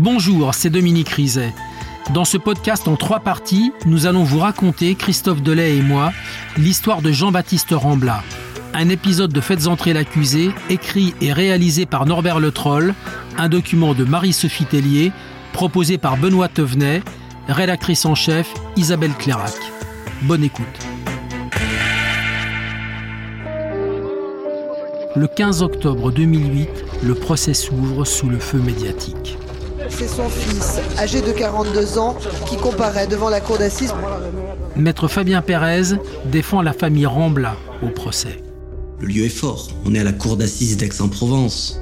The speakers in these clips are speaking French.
Bonjour, c'est Dominique Rizet. Dans ce podcast en trois parties, nous allons vous raconter, Christophe Delay et moi, l'histoire de Jean-Baptiste Rambla. Un épisode de Faites entrer l'accusé, écrit et réalisé par Norbert Le Troll, un document de Marie-Sophie Tellier, proposé par Benoît Tevenet, rédactrice en chef Isabelle Clairac. Bonne écoute. Le 15 octobre 2008, le procès s'ouvre sous le feu médiatique. C'est son fils, âgé de 42 ans, qui comparaît devant la cour d'assises. Maître Fabien Pérez défend la famille Rambla au procès. Le lieu est fort. On est à la cour d'assises d'Aix-en-Provence.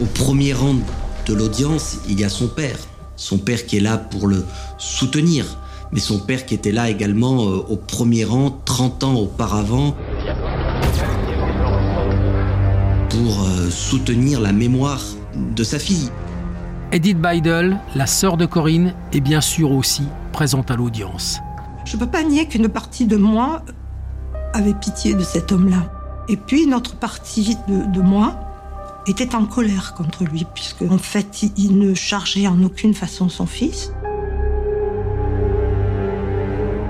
Au premier rang de l'audience, il y a son père. Son père qui est là pour le soutenir, mais son père qui était là également euh, au premier rang 30 ans auparavant pour euh, soutenir la mémoire de sa fille. Edith Beidel, la sœur de Corinne, est bien sûr aussi présente à l'audience. Je ne peux pas nier qu'une partie de moi avait pitié de cet homme-là. Et puis une autre partie de, de, moi était en colère contre lui, puisque en fait il ne chargeait en aucune façon son fils.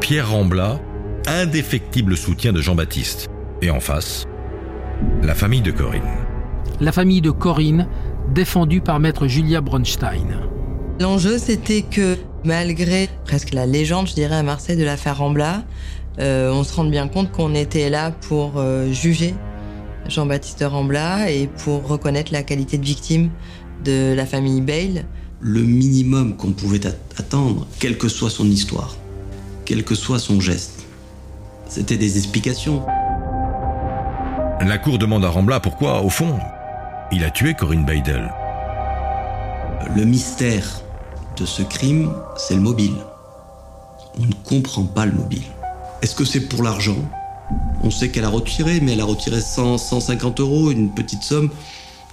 Pierre Rambla, indéfectible soutien de Jean-Baptiste. Et en face, la famille de Corinne. La famille de Corinne, défendue par maître Julia Bronstein. L'enjeu, c'était que malgré presque la légende, je dirais, à Marseille de l'affaire Rambla, euh, on se rend bien compte qu'on était là pour euh, juger Jean-Baptiste Rambla et pour reconnaître la qualité de victime de la famille Bale. Le minimum qu'on pouvait attendre, quelle que soit son histoire, quel que soit son geste, c'était des explications. La cour demande à Rambla pourquoi, au fond, il a tué Corinne Beidel. Le mystère de ce crime, c'est le mobile. On ne comprend pas le mobile. Est-ce que c'est pour l'argent? On sait qu'elle a retiré, mais elle a retiré 100, 150 euros, une petite somme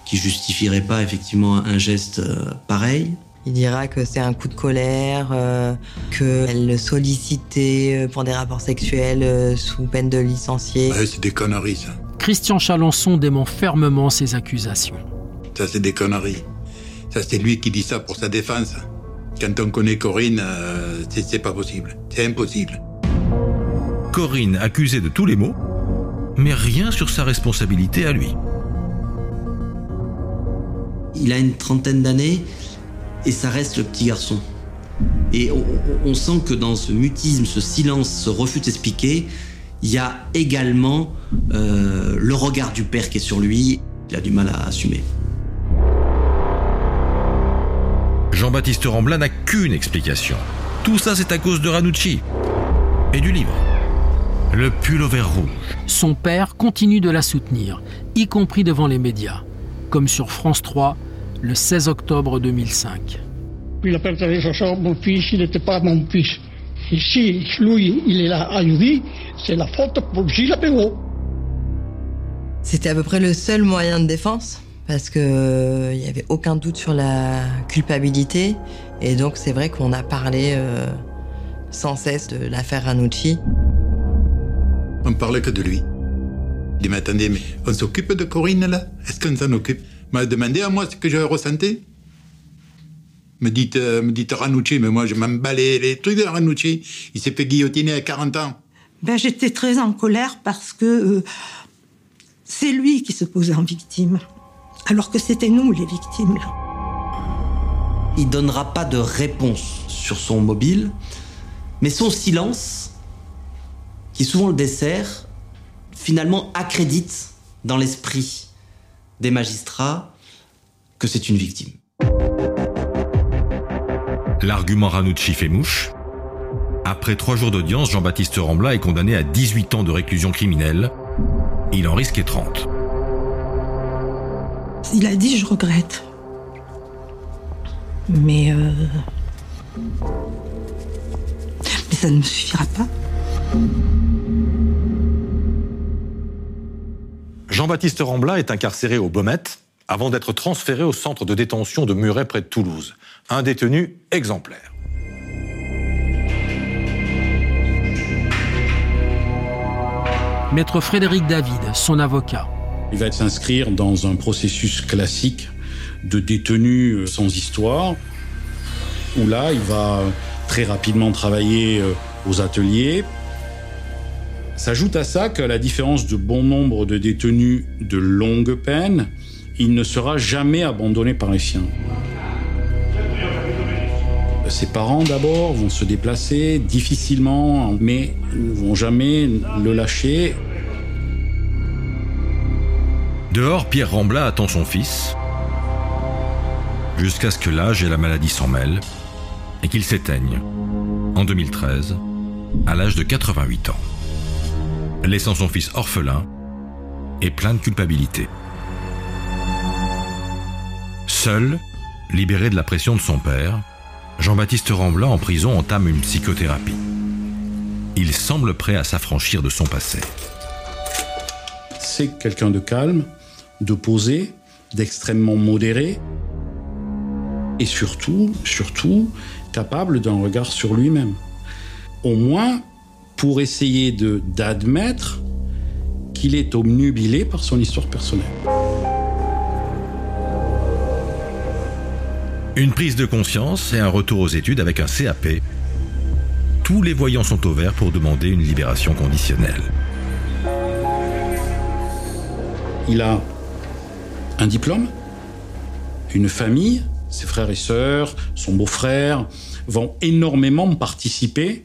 qui justifierait pas effectivement un geste pareil. Il dira que c'est un coup de colère, euh, qu'elle le sollicitait pour des rapports sexuels euh, sous peine de licencier. Ouais, c'est des conneries, ça. Christian Chalençon dément fermement ces accusations. Ça, c'est des conneries. Ça, c'est lui qui dit ça pour sa défense. Quand on connaît Corinne, euh, c'est pas possible. C'est impossible. Corinne accusée de tous les maux, mais rien sur sa responsabilité à lui. Il a une trentaine d'années et ça reste le petit garçon. Et on, on, sent que dans ce mutisme, ce silence, ce refus d'expliquer, il y a également euh, le regard du père qui est sur lui. Il a du mal à assumer. Jean-Baptiste Rambla n'a qu'une explication. Tout ça, c'est à cause de Ranucci et du livre. Le pull au vert rouge. Son père continue de la soutenir, y compris devant les médias, comme sur France 3 le 16 octobre 2005. Puis la perte de Joshua, mon fils, il n'était pas mon fils. Et si lui, il est là à lui, c'est la faute pour Gilles Apéro. C'était à peu près le seul moyen de défense, parce que il euh, n'y avait aucun doute sur la culpabilité. Et donc c'est vrai qu'on a parlé euh, sans cesse de l'affaire Ranucci. On parlait que de lui. Il dit, mais attendez, mais on s'occupe de Corinne là? Est-ce qu'on s'en occupe? M'a demandé à moi ce que je ressentais. Me dites, euh, me dites Ranucci, mais moi je m'emballais les trucs de Ranucci. Il s'est fait guillotiner à 40 ans. Ben, j'étais très en colère parce que euh, c'est lui qui se posait en victime, alors que c'était nous les victimes. Là. Il donnera pas de réponse sur son mobile, mais son silence, qui souvent le dessert, finalement accrédite dans l'esprit des magistrats que c'est une victime. L'argument Ranucci fait mouche. Après trois jours d'audience, Jean-Baptiste Rambla est condamné à 18 ans de réclusion criminelle. Il en risquait 30. Il a dit je regrette. Mais... Euh... Mais ça ne me suffira pas. Jean-Baptiste Rambla est incarcéré au Baumette avant d'être transféré au centre de détention de Muret près de Toulouse. Un détenu exemplaire. Maître Frédéric David, son avocat. Il va s'inscrire dans un processus classique de détenus euh, sans histoire, où là, il va très rapidement travailler euh, aux ateliers. S'ajoute à ça qu'à la différence de bon nombre de détenus de longue peine, il ne sera jamais abandonné par les siens. Ses parents d'abord vont se déplacer difficilement, mais ne vont jamais le lâcher. Dehors, Pierre Rambla attend son fils, jusqu'à ce que l'âge et la maladie s'en mêlent, et qu'il s'éteigne, en 2013, à l'âge de 88 ans, laissant son fils orphelin et plein de culpabilité. Seul, libéré de la pression de son père, Jean-Baptiste Rambla en prison entame une psychothérapie. Il semble prêt à s'affranchir de son passé. C'est quelqu'un de calme, de posé, d'extrêmement modéré, et surtout, surtout, capable d'un regard sur lui-même. Au moins pour essayer d'admettre qu'il est obnubilé par son histoire personnelle. Une prise de conscience et un retour aux études avec un CAP. Tous les voyants sont au vert pour demander une libération conditionnelle. Il a un diplôme, une famille, ses frères et sœurs, son beau-frère vont énormément participer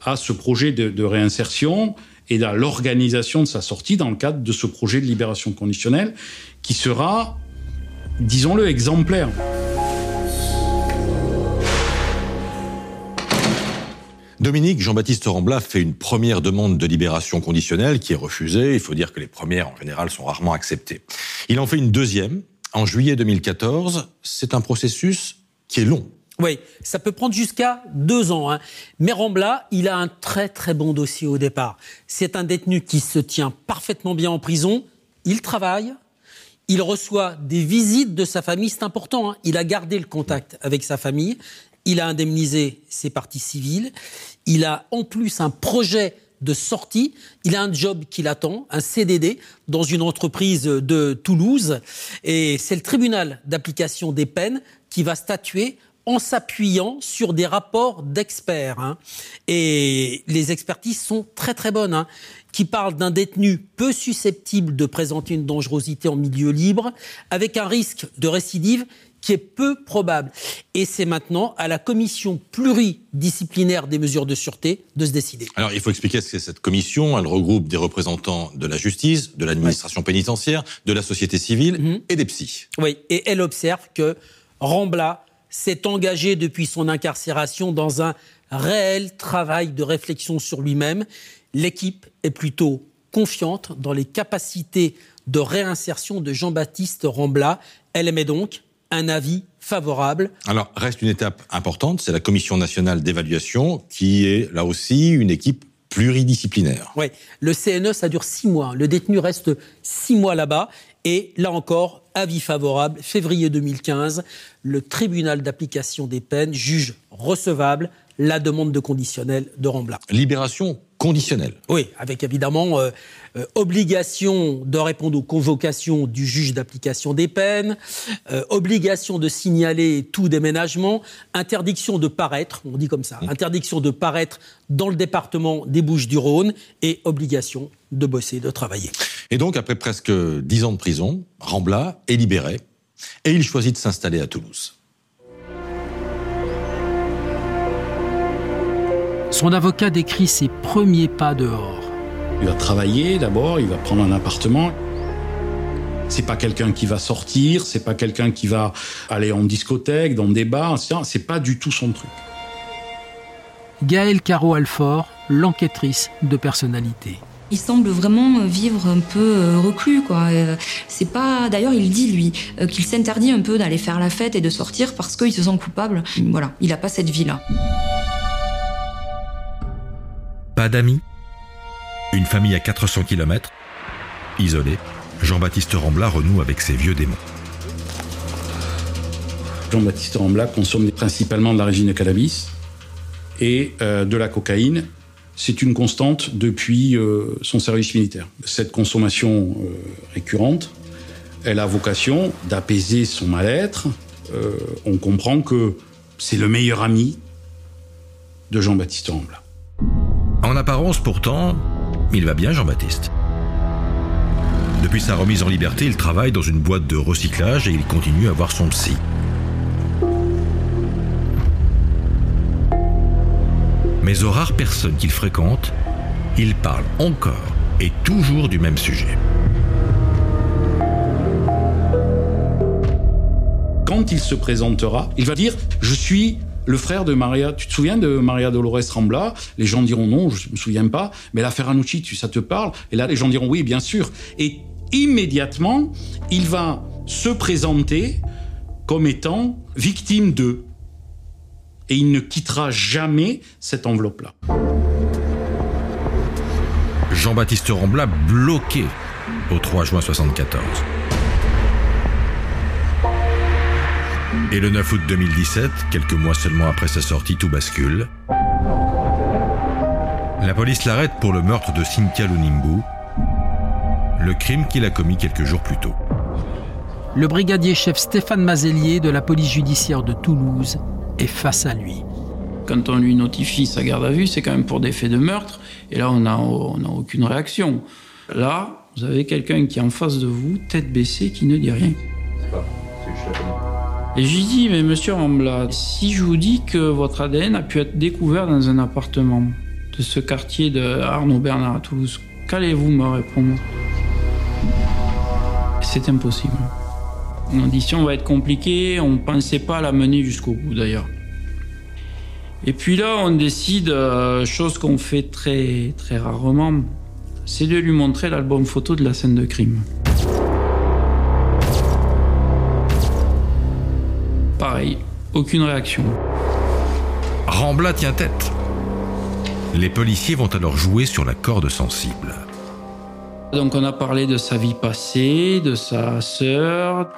à ce projet de, de réinsertion et à l'organisation de sa sortie dans le cadre de ce projet de libération conditionnelle qui sera, disons-le, exemplaire. Dominique Jean-Baptiste Rambla fait une première demande de libération conditionnelle qui est refusée. Il faut dire que les premières, en général, sont rarement acceptées. Il en fait une deuxième en juillet 2014. C'est un processus qui est long. Oui, ça peut prendre jusqu'à deux ans. Hein. Mais Rambla, il a un très très bon dossier au départ. C'est un détenu qui se tient parfaitement bien en prison. Il travaille. Il reçoit des visites de sa famille, c'est important. Hein. Il a gardé le contact avec sa famille. Il a indemnisé ses parties civiles. Il a en plus un projet de sortie. Il a un job qui l'attend, un CDD, dans une entreprise de Toulouse. Et c'est le tribunal d'application des peines qui va statuer en s'appuyant sur des rapports d'experts. Hein. Et les expertises sont très très bonnes, hein, qui parlent d'un détenu peu susceptible de présenter une dangerosité en milieu libre, avec un risque de récidive qui est peu probable. Et c'est maintenant à la commission pluridisciplinaire des mesures de sûreté de se décider. Alors, il faut expliquer ce qu'est cette commission. Elle regroupe des représentants de la justice, de l'administration pénitentiaire, de la société civile Mhm. et des psys. Oui, et elle observe que Rambla s'est engagé depuis son incarcération dans un réel travail de réflexion sur lui-même. L'équipe est plutôt confiante dans les capacités de réinsertion de Jean-Baptiste Rambla. Elle émet donc un avis favorable. Alors, reste une étape importante, c'est la commission nationale d'évaluation, qui est là aussi une équipe pluridisciplinaire. Oui, le CNE, ça dure six mois. Le détenu reste six mois là-bas. Et là encore, avis favorable, février 2015, le tribunal d'application des peines juge recevable la demande de conditionnel de Rambla. Libération conditionnelle. Oui, avec évidemment euh, euh, obligation de répondre aux convocations du juge d'application des peines, euh, obligation de signaler tout déménagement, interdiction de paraître, on dit comme ça, interdiction de paraître dans le département des Bouches-du-Rhône et obligation de bosser, de travailler. Et donc, après presque dix ans de prison, Rambla est libéré et il choisit de s'installer à Toulouse. Son avocat décrit ses premiers pas dehors. Il va travailler d'abord, il va prendre un appartement. C'est pas quelqu'un qui va sortir, c'est pas quelqu'un qui va aller en discothèque, dans des bars, etc. C'est pas du tout son truc. Gaëlle Caro-Alfort, l'enquêtrice de personnalité. Il semble vraiment vivre un peu euh, reclus, quoi. Euh, C'est pas. D'ailleurs, il dit lui euh, qu'il s'interdit un peu d'aller faire la fête et de sortir parce qu'il se sent coupable. Voilà, il a pas cette vie-là. Pas d'amis? Une famille à 400 km Isolé, Jean-Baptiste Rambla renoue avec ses vieux démons. Jean-Baptiste Rambla consomme principalement de la résine de cannabis et euh, de la cocaïne. C'est une constante depuis euh, son service militaire. Cette consommation euh, récurrente elle a vocation d'apaiser son mal-être. On comprend que c'est le meilleur ami de Jean-Baptiste Rambla. En apparence, pourtant, il va bien, Jean-Baptiste. Depuis sa remise en liberté, il travaille dans une boîte de recyclage et il continue à voir son psy. Mais aux rares personnes qu'il fréquente, il parle encore et toujours du même sujet. Quand il se présentera, il va dire Je suis le frère de Maria. Tu te souviens de Maria Dolores Rambla? Les gens diront non, je ne me souviens pas. Mais l'affaire Anucci, ça te parle? Et là, les gens diront oui, bien sûr. Et immédiatement, il va se présenter comme étant victime d'eux. Et il ne quittera jamais cette enveloppe-là. Jean-Baptiste Rambla bloqué au 3 juin 1974. Et le 9 août 2017, quelques mois seulement après sa sortie, tout bascule. La police l'arrête pour le meurtre de Cynthia Lunimbu, le crime qu'il a commis quelques jours plus tôt. Le brigadier chef Stéphane Mazelier de la police judiciaire de Toulouse est face à lui. Quand on lui notifie sa garde à vue, c'est quand même pour des faits de meurtre, et là on n'a on a aucune réaction. Là, vous avez quelqu'un qui est en face de vous, tête baissée, qui ne dit rien. Et je lui dis, mais monsieur Rambla, si je vous dis que votre ADN a pu être découvert dans un appartement de ce quartier de Arnaud Bernard à Toulouse, qu'allez-vous me répondre? C'est impossible. L'audition va être compliquée, on ne pensait pas la mener jusqu'au bout d'ailleurs. Et puis là, on décide, euh, chose qu'on fait très, très rarement, c'est de lui montrer l'album photo de la scène de crime. Pareil, aucune réaction. Rambla tient tête. Les policiers vont alors jouer sur la corde sensible. Donc on a parlé de sa vie passée, de sa sœur,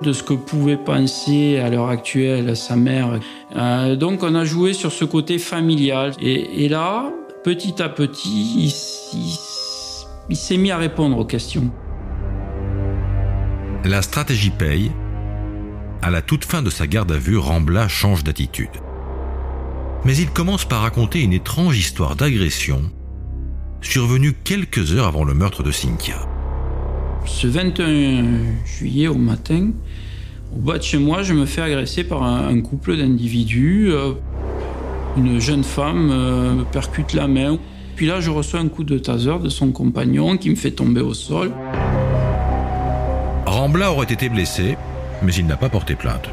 de ce que pouvait penser à l'heure actuelle sa mère. Euh, donc on a joué sur ce côté familial. Et, là, petit à petit, il s'est mis à répondre aux questions. La stratégie paye à la toute fin de sa garde à vue, Rambla change d'attitude. Mais il commence par raconter une étrange histoire d'agression survenue quelques heures avant le meurtre de Cynthia. Ce 21 juillet au matin, au bas de chez moi, je me fais agresser par un, couple d'individus. Euh, une jeune femme euh, me percute la main. Puis là, je reçois un coup de taser de son compagnon qui me fait tomber au sol. Rambla aurait été blessé, mais il n'a pas porté plainte.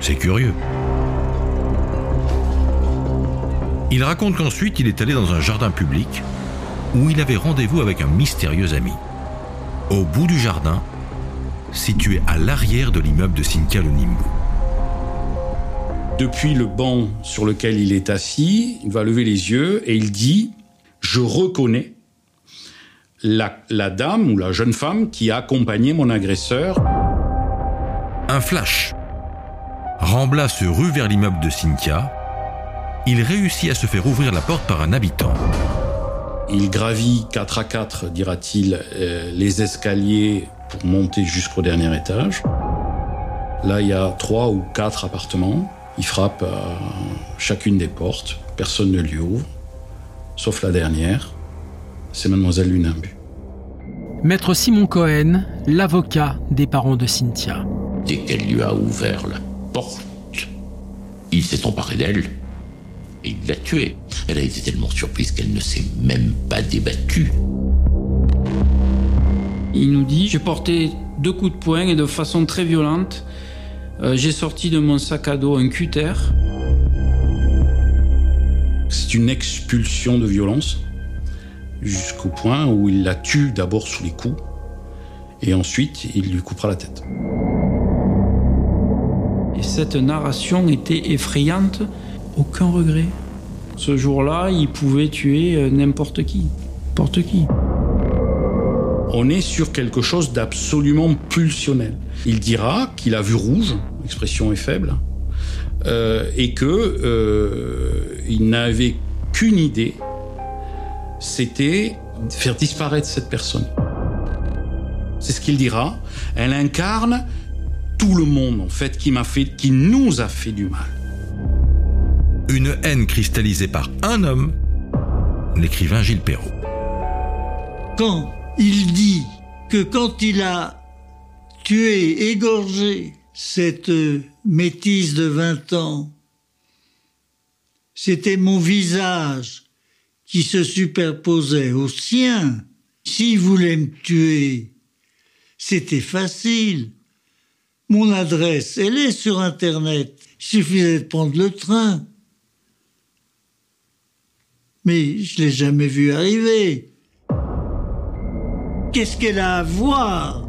C'est curieux. Il raconte qu'ensuite il est allé dans un jardin public où il avait rendez-vous avec un mystérieux ami. Au bout du jardin, situé à l'arrière de l'immeuble de Cynthia Nimbu. Depuis le banc sur lequel il est assis, il va lever les yeux et il dit Je reconnais la dame ou la jeune femme qui a accompagné mon agresseur. Un flash. Rambla se rue vers l'immeuble de Cynthia. Il réussit à se faire ouvrir la porte par un habitant. Il gravit 4 à 4, dira-t-il, euh, les escaliers pour monter jusqu'au dernier étage. Là, il y a 3 ou 4 appartements. Il frappe à chacune des portes. Personne ne lui ouvre, sauf la dernière. C'est mademoiselle Lunimbu. Maître Simon Cohen, l'avocat des parents de Cynthia. Dès qu'elle lui a ouvert la porte, il s'est emparé d'elle et il l'a tuée. Elle a été tellement surprise qu'elle ne s'est même pas débattue. Il nous dit, j'ai porté deux coups de poing et de façon très violente, euh, j'ai sorti de mon sac à dos un cutter. C'est une expulsion de violence jusqu'au point où il la tue d'abord sous les coups et ensuite il lui coupera la tête. Et cette narration était effrayante, aucun regret. Ce jour-là, il pouvait tuer euh, n'importe qui, n'importe qui. On est sur quelque chose d'absolument pulsionnel. Il dira qu'il a vu rouge, l'expression est faible, euh, et que euh, il n'avait qu'une idée, c'était faire disparaître cette personne. c'est ce qu'il dira. Elle incarne tout le monde, en fait, qui m'a fait, qui nous a fait du mal. Une haine cristallisée par un homme, l'écrivain Gilles Perrault. Quand il dit que quand il a tué, égorgé cette métisse de 20 ans, c'était mon visage qui se superposait au sien. S'il voulait me tuer, c'était facile. Mon adresse, elle est sur Internet. Il suffisait de prendre le train. Mais je l'ai jamais vu arriver. Qu'est-ce qu'elle a à voir,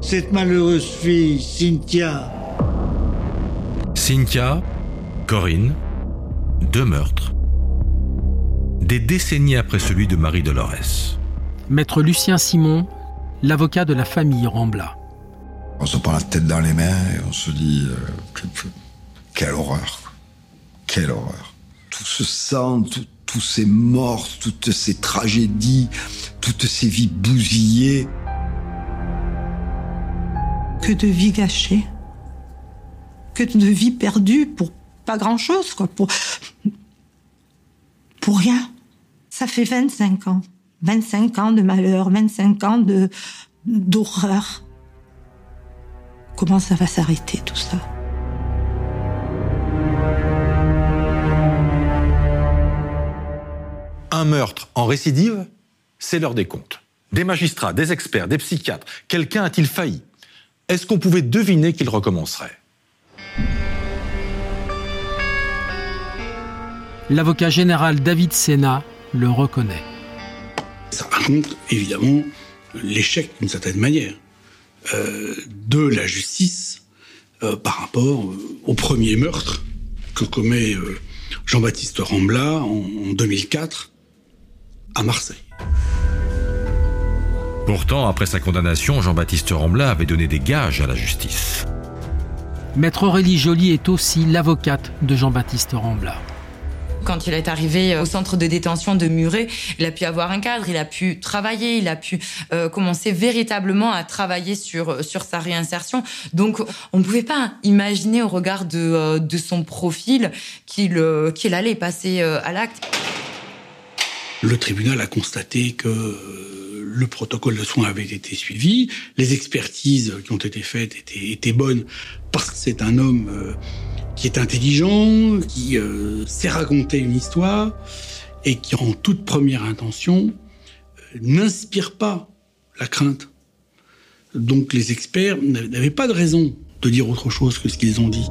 cette malheureuse fille, Cynthia? Cynthia, Corinne, deux meurtres. Des décennies après celui de Marie Dolores. Maître Lucien Simon, l'avocat de la famille Rambla. On se prend la tête dans les mains et on se dit euh, quelle horreur, quelle horreur. Tout ce sang, tous ces morts, toutes ces tragédies, toutes ces vies bousillées. Que de vies gâchées, que de vies perdues pour pas grand-chose, quoi, pour pour rien. Ça fait 25 ans, 25 ans de malheur, 25 ans de d'horreur. Comment ça va s'arrêter tout ça Un meurtre en récidive, c'est l'heure des comptes. Des magistrats, des experts, des psychiatres, quelqu'un a-t-il failli? Est-ce qu'on pouvait deviner qu'il recommencerait? L'avocat général David Sena le reconnaît. Ça raconte évidemment l'échec d'une certaine manière de la justice euh, par rapport euh, au premier meurtre que commet Jean-Baptiste Rambla en, en 2004 à Marseille. Pourtant, après sa condamnation, Jean-Baptiste Rambla avait donné des gages à la justice. Maître Aurélie Joly est aussi l'avocate de Jean-Baptiste Rambla. Quand il est arrivé au centre de détention de Muret, il a pu avoir un cadre, il a pu travailler, il a pu euh, commencer véritablement à travailler sur sur sa réinsertion. Donc, on ne pouvait pas imaginer au regard de, euh, de son profil qu'il euh, qu'il allait passer euh, à l'acte. Le tribunal a constaté que euh, le protocole de soins avait été suivi, les expertises qui ont été faites étaient, étaient bonnes parce que c'est un homme euh, qui est intelligent, qui euh, sait raconter une histoire et qui, en toute première intention, euh, n'inspire pas la crainte. Donc les experts n'avaient pas de raison de dire autre chose que ce qu'ils ont dit.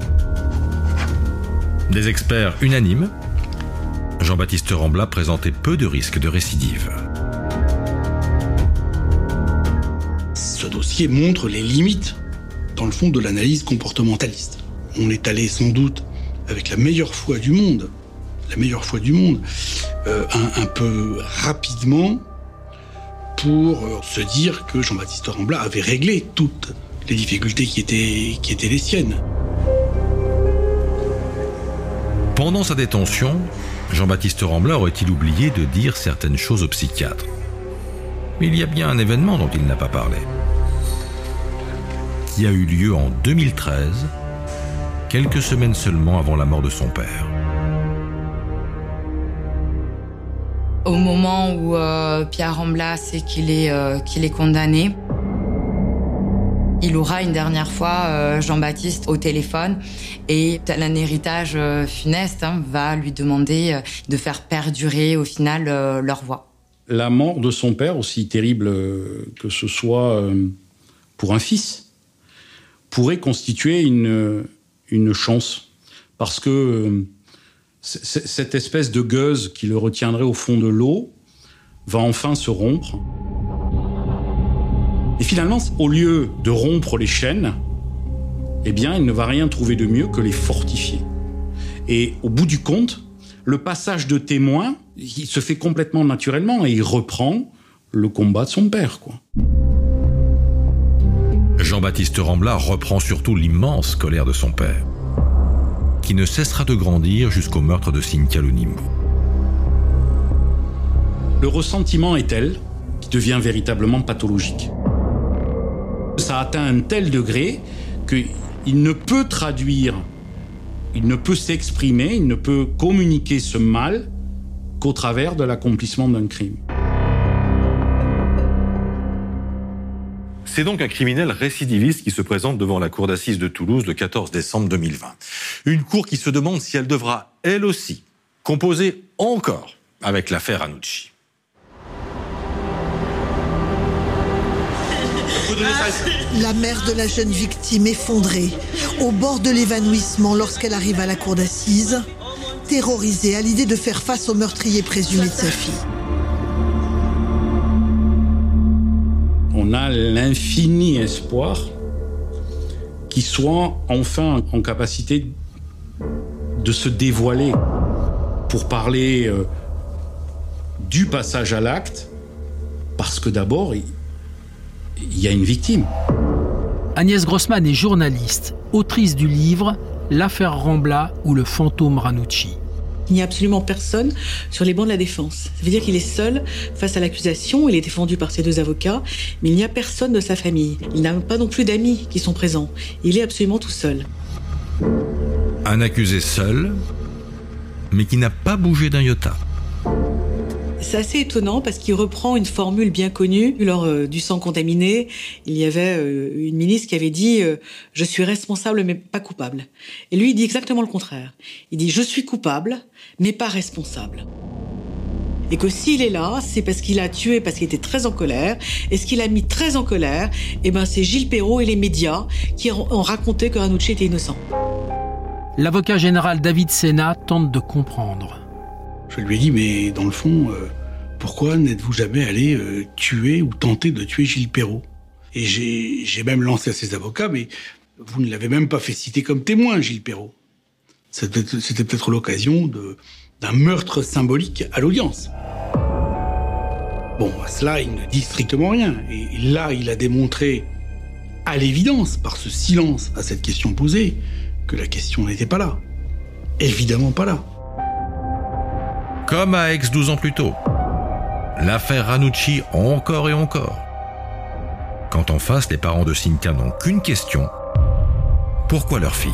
Des experts unanimes, Jean-Baptiste Rambla présentait peu de risques de récidive. Ce dossier montre les limites, dans le fond, de l'analyse comportementaliste. On est allé sans doute avec la meilleure foi du monde, la meilleure foi du monde, euh, un, peu rapidement pour euh, se dire que Jean-Baptiste Rambla avait réglé toutes les difficultés qui étaient, qui étaient les siennes. Pendant sa détention, Jean-Baptiste Rambla aurait-il oublié de dire certaines choses au psychiatre? Mais il y a bien un événement dont il n'a pas parlé. Qui a eu lieu en 2013, quelques semaines seulement avant la mort de son père. Au moment où euh, Pierre Rambla sait qu'il est, euh, qu'il est condamné, il aura une dernière fois euh, Jean-Baptiste au téléphone et tel un héritage euh, funeste hein, va lui demander euh, de faire perdurer au final euh, leur voix. La mort de son père, aussi terrible que ce soit pour un fils, pourrait constituer une, une chance. Parce que cette espèce de gueuse qui le retiendrait au fond de l'eau va enfin se rompre. Et finalement, au lieu de rompre les chaînes, eh bien, il ne va rien trouver de mieux que les fortifier. Et au bout du compte, le passage de témoin, il se fait complètement naturellement et il reprend le combat de son père, quoi. Jean-Baptiste Rambla reprend surtout l'immense colère de son père, qui ne cessera de grandir jusqu'au meurtre de Cynthia Lunimbo. Le ressentiment est tel qu'il devient véritablement pathologique. ça atteint un tel degré qu'il ne peut traduire, il ne peut s'exprimer, il ne peut communiquer ce mal qu'au travers de l'accomplissement d'un crime. C'est donc un criminel récidiviste qui se présente devant la cour d'assises de Toulouse le 14 décembre 2020. Une cour qui se demande si elle devra, elle aussi, composer encore avec l'affaire Anucci. La mère de la jeune victime effondrée, au bord de l'évanouissement lorsqu'elle arrive à la cour d'assises, terrorisée à l'idée de faire face au meurtrier présumé de sa fille. On a l'infini espoir qu'il soit enfin en capacité de se dévoiler pour parler euh, du passage à l'acte, parce que d'abord, il y a une victime. Agnès Grossman est journaliste, autrice du livre L'affaire Rambla ou le fantôme Ranucci. Il n'y a absolument personne sur les bancs de la défense. Ça veut dire qu'il est seul face à l'accusation, il est défendu par ses deux avocats, mais il n'y a personne de sa famille. Il n'a pas non plus d'amis qui sont présents. Il est absolument tout seul. Un accusé seul, mais qui n'a pas bougé d'un iota. C'est assez étonnant parce qu'il reprend une formule bien connue. Lors euh, du sang contaminé, il y avait euh, une ministre qui avait dit euh, Je suis responsable mais pas coupable ». Et lui, il dit exactement le contraire. Il dit « Je suis coupable mais pas responsable ». Et que s'il est là, c'est parce qu'il a tué, parce qu'il était très en colère. Et ce qu'il a mis très en colère, eh ben, c'est Gilles Perrault et les médias qui ont raconté que Ranucci était innocent. L'avocat général David Sena tente de comprendre. Je lui ai dit, mais dans le fond, euh, pourquoi n'êtes-vous jamais allé euh, tuer ou tenter de tuer Gilles Perrault? Et j'ai même lancé à ses avocats, mais vous ne l'avez même pas fait citer comme témoin, Gilles Perrault. C'était peut-être l'occasion d'un meurtre symbolique à l'audience. Bon, à cela, il ne dit strictement rien. Et là, il a démontré, à l'évidence, par ce silence à cette question posée, que la question n'était pas là. Évidemment pas là. Comme à Aix 12 ans plus tôt. L'affaire Ranucci encore et encore. Quand en face, les parents de Cynthia n'ont qu'une question. Pourquoi leur fille?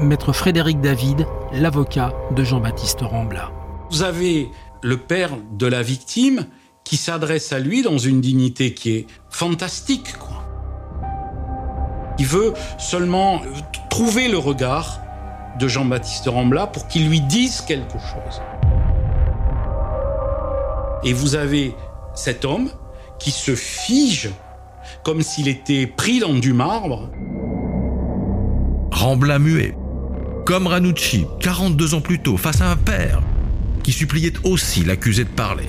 Maître Frédéric David, l'avocat de Jean-Baptiste Rambla. Vous avez le père de la victime qui s'adresse à lui dans une dignité qui est fantastique, quoi. Il veut seulement trouver le regard de Jean-Baptiste Rambla pour qu'il lui dise quelque chose. Et vous avez cet homme qui se fige comme s'il était pris dans du marbre. Rambla muet, comme Ranucci, 42 ans plus tôt, face à un père qui suppliait aussi l'accusé de parler.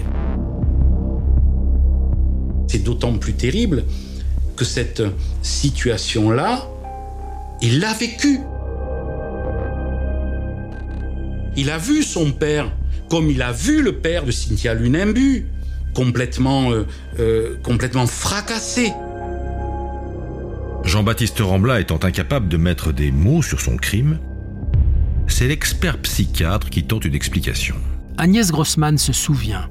C'est d'autant plus terrible que cette situation-là, il l'a vécue. Il a vu son père comme il a vu le père de Cynthia Lunembu, complètement, euh, euh, complètement fracassé. Jean-Baptiste Rambla étant incapable de mettre des mots sur son crime, c'est l'expert psychiatre qui tente une explication. Agnès Grossman se souvient.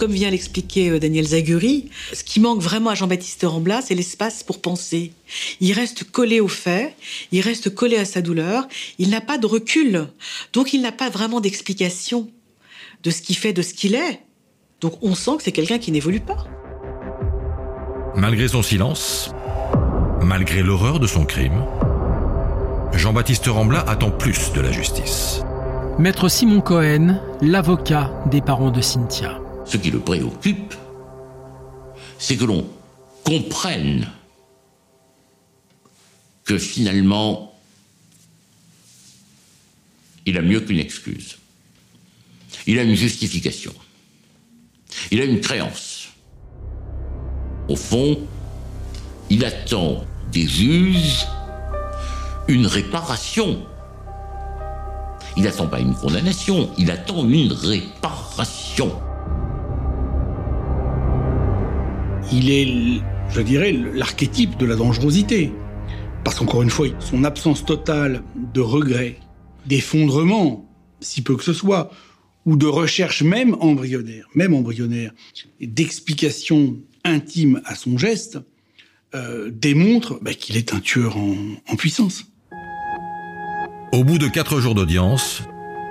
Comme vient l'expliquer euh, Daniel Zaguri, ce qui manque vraiment à Jean-Baptiste Rambla, c'est l'espace pour penser. Il reste collé aux faits, il reste collé à sa douleur, il n'a pas de recul, donc il n'a pas vraiment d'explication de ce qu'il fait, de ce qu'il est. Donc on sent que c'est quelqu'un qui n'évolue pas. Malgré son silence, malgré l'horreur de son crime, Jean-Baptiste Rambla attend plus de la justice. Maître Simon Cohen, l'avocat des parents de Cynthia. Ce qui le préoccupe, c'est que l'on comprenne que finalement, il a mieux qu'une excuse. Il a une justification. Il a une créance. Au fond, il attend des juges une réparation. Il n'attend pas une condamnation, il attend une réparation. Il est, je dirais, l'archétype de la dangerosité. Parce qu'encore une fois, son absence totale de regret, d'effondrement, si peu que ce soit, ou de recherche même embryonnaire, même embryonnaire, d'explication intime à son geste, euh, démontre bah, qu'il est un tueur en, en puissance. Au bout de quatre jours d'audience,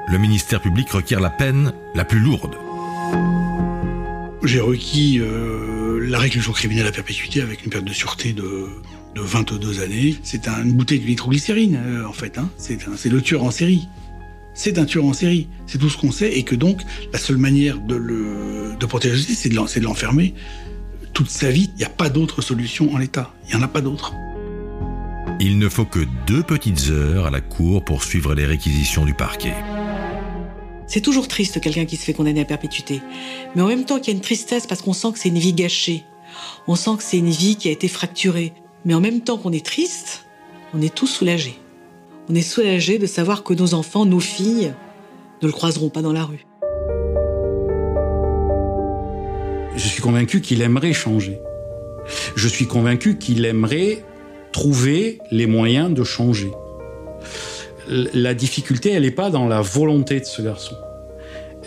le ministère public requiert la peine la plus lourde. J'ai requis euh, la réclusion criminelle à perpétuité avec une période de sûreté de, de 22 années. C'est un- une bouteille de nitroglycérine, euh, en fait. Hein. C'est le tueur en série. C'est un tueur en série. C'est tout ce qu'on sait. Et que donc, la seule manière de, le, protéger c'est de l'enfermer toute sa vie. Il n'y a pas d'autre solution en l'état. Il n'y en a pas d'autre. Il ne faut que deux petites heures à la cour pour suivre les réquisitions du parquet. C'est toujours triste quelqu'un qui se fait condamner à perpétuité. Mais en même temps qu'il y a une tristesse parce qu'on sent que c'est une vie gâchée. On sent que c'est une vie qui a été fracturée. Mais en même temps qu'on est triste, on est tous soulagés. On est soulagés de savoir que nos enfants, nos filles, ne le croiseront pas dans la rue. Je suis convaincu qu'il aimerait changer. Je suis convaincu qu'il aimerait trouver les moyens de changer. La difficulté, elle n'est pas dans la volonté de ce garçon.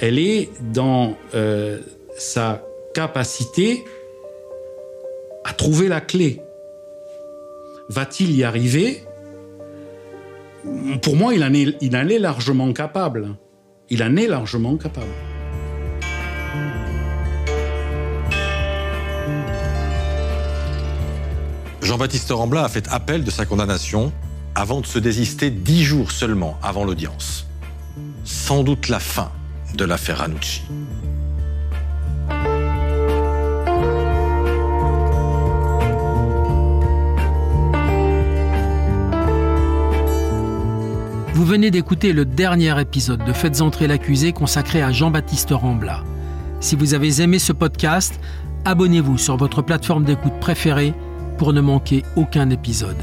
Elle est dans euh, sa capacité à trouver la clé. Va-t-il y arriver? Pour moi, il en, est, il en est largement capable. Il en est largement capable. Jean-Baptiste Rambla a fait appel de sa condamnation avant de se désister dix jours seulement avant l'audience. Sans doute la fin de l'affaire Ranucci. Vous venez d'écouter le dernier épisode de Faites entrer l'accusé consacré à Jean-Baptiste Rambla. Si vous avez aimé ce podcast, abonnez-vous sur votre plateforme d'écoute préférée pour ne manquer aucun épisode.